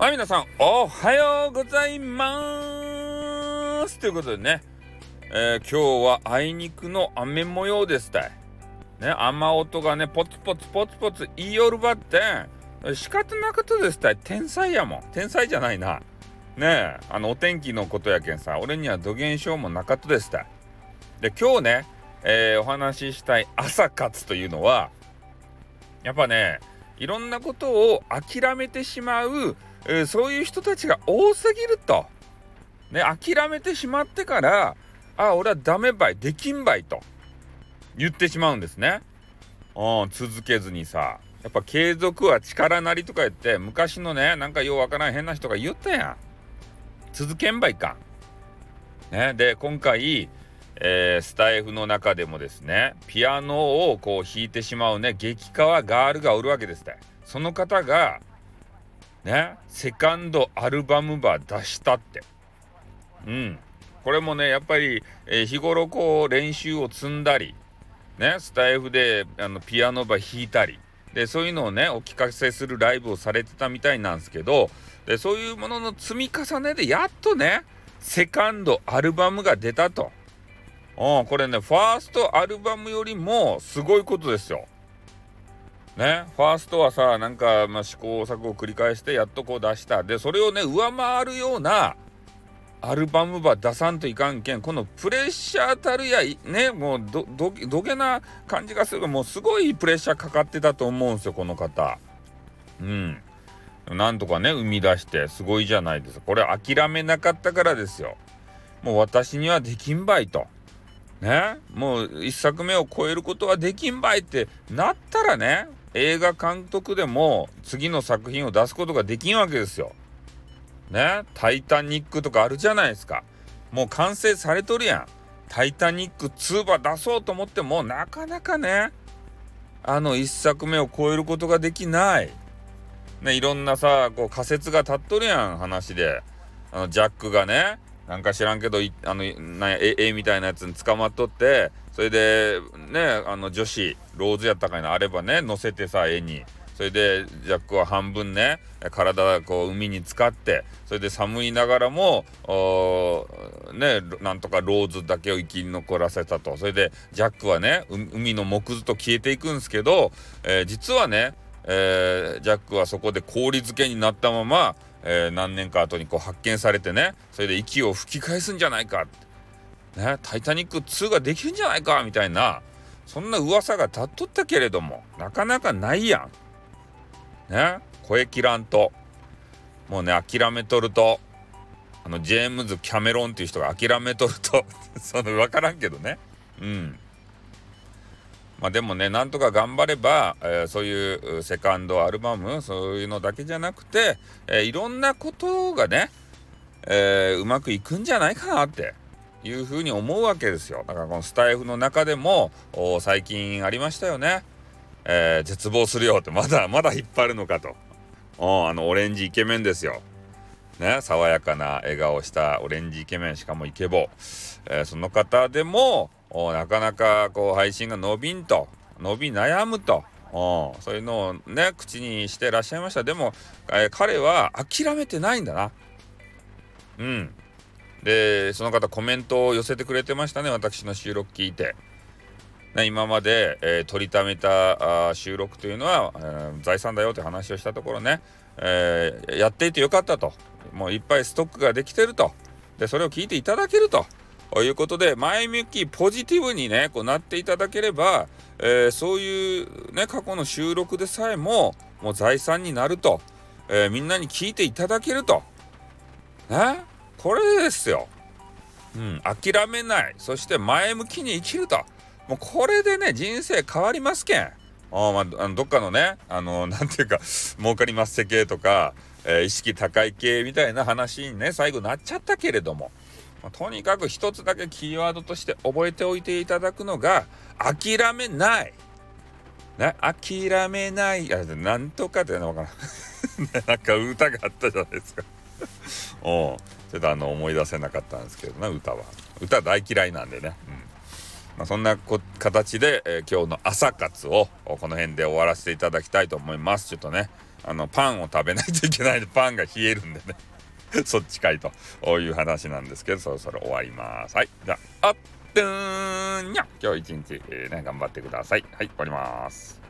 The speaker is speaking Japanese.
はい、皆さん、おはようございますということでね、えー、今日はあいにくの雨模様ですたい。ね、雨音がね、ポツポツポツポツ言いよるばって、仕方なかったですたい。天才やもん。天才じゃないな。ねえ、あの、お天気のことやけんさ、俺には土現象もなかったですたい。で、今日ね、えー、お話ししたい朝活というのは、やっぱね、いろんなことを諦めてしまうえー、そういう人たちが多すぎると。ね、諦めてしまってから、あ、俺はダメばい、できんばいと言ってしまうんですね。うん、続けずにさ。やっぱ継続は力なりとか言って、昔のね、なんかようわからん変な人が言ったやん。続けんばいか。ね、で、今回、えー、スタイフの中でもですね、ピアノをこう弾いてしまうね、激川ガールがおるわけですって。その方が、ねセカンドアルバムば出したってうんこれもねやっぱり、えー、日頃こう練習を積んだりねスタイフであのピアノば弾いたりでそういうのをねお聞かせするライブをされてたみたいなんですけどでそういうものの積み重ねでやっとねセカンドアルバムが出たと。うん、これねファーストアルバムよりもすごいことですよ。ね、ファーストはさ、なんか、まあ、試行錯誤を繰り返して、やっとこう出した。で、それをね、上回るような、アルバムば出さんといかんけん、このプレッシャーたるや、ね、もうど、ど、どげな感じがするもうすごいプレッシャーかかってたと思うんですよ、この方。うん。なんとかね、生み出して、すごいじゃないですか。これ諦めなかったからですよ。もう私にはできんばいと。ね、もう1作目を超えることはできんばいってなったらね、映画監督でも次の作品を出すことができんわけですよ。ね？タイタニックとかあるじゃないですか。もう完成されとるやん。タイタニック2ば出そうと思ってもなかなかね、あの1作目を超えることができない。ね、いろんなさ、こう仮説が立っとるやん、話で。あの、ジャックがね、なんか知らんけど、あの、なんや、絵みたいなやつに捕まっとって、それでねあの女子ローズやったかいなあればね乗せてさ絵に。それでジャックは半分ね体こう海に浸かってそれで寒いながらもねなんとかローズだけを生き残らせたと。それでジャックはね海の木図と消えていくんですけど、えー、実はね、えー、ジャックはそこで氷漬けになったまま、えー、何年か後にこう発見されてねそれで息を吹き返すんじゃないか。ね、タイタニック2ができるんじゃないかみたいな、そんな噂が立っとったけれども、なかなかないやん。ね、声切らんと、もうね、諦めとると、あの、ジェームズ・キャメロンっていう人が諦めとると その、わからんけどね。うん。まあでもね、なんとか頑張れば、えー、そういうセカンドアルバム、そういうのだけじゃなくて、えー、いろんなことがね、えー、うまくいくんじゃないかなっていうふうに思うわけですよ。だからこのスタイフの中でも最近ありましたよね。えー、絶望するよってまだまだ引っ張るのかと。あのオレンジイケメンですよ。ね、爽やかな笑顔したオレンジイケメンしかもイケボ、えー、その方でもなかなかこう配信が伸びんと伸び悩むとそういうのをね口にしてらっしゃいました。でも、えー、彼は諦めてないんだな。うん。でその方コメントを寄せてくれてましたね私の収録聞いて。今まで、えー、取りためたあ収録というのは、えー、財産だよって話をしたところね、えー、やっていてよかったともういっぱいストックができてるとでそれを聞いていただけるということで前向きポジティブにねこうなっていただければ、えそういうね過去の収録でさえももう財産になると、えみんなに聞いていただけるとね？これですよ。うん、諦めない。そして前向きに生きると。もうこれでね、人生変わりますけん。あまあ、あのどっかのね、あの、なんていうか、儲かりますせ系とか、えー、意識高い系みたいな話にね、最後なっちゃったけれども、まあ、とにかく一つだけキーワードとして覚えておいていただくのが、諦めない。ね、諦めない。あ、なんとかってのかな。なんか歌があったじゃないですか。おちょっとあの思い出せなかったんですけどな歌は歌大嫌いなんでね、うんまあ、そんな形で、えー、今日の朝活をこの辺で終わらせていただきたいと思います。ちょっとねあのパンを食べないといけないで パンが冷えるんでね。そっちかいという話なんですけどそろそろ終わります。はい。じゃああっとーんにゃ今日一日、えー、ね頑張ってください。はい終わります。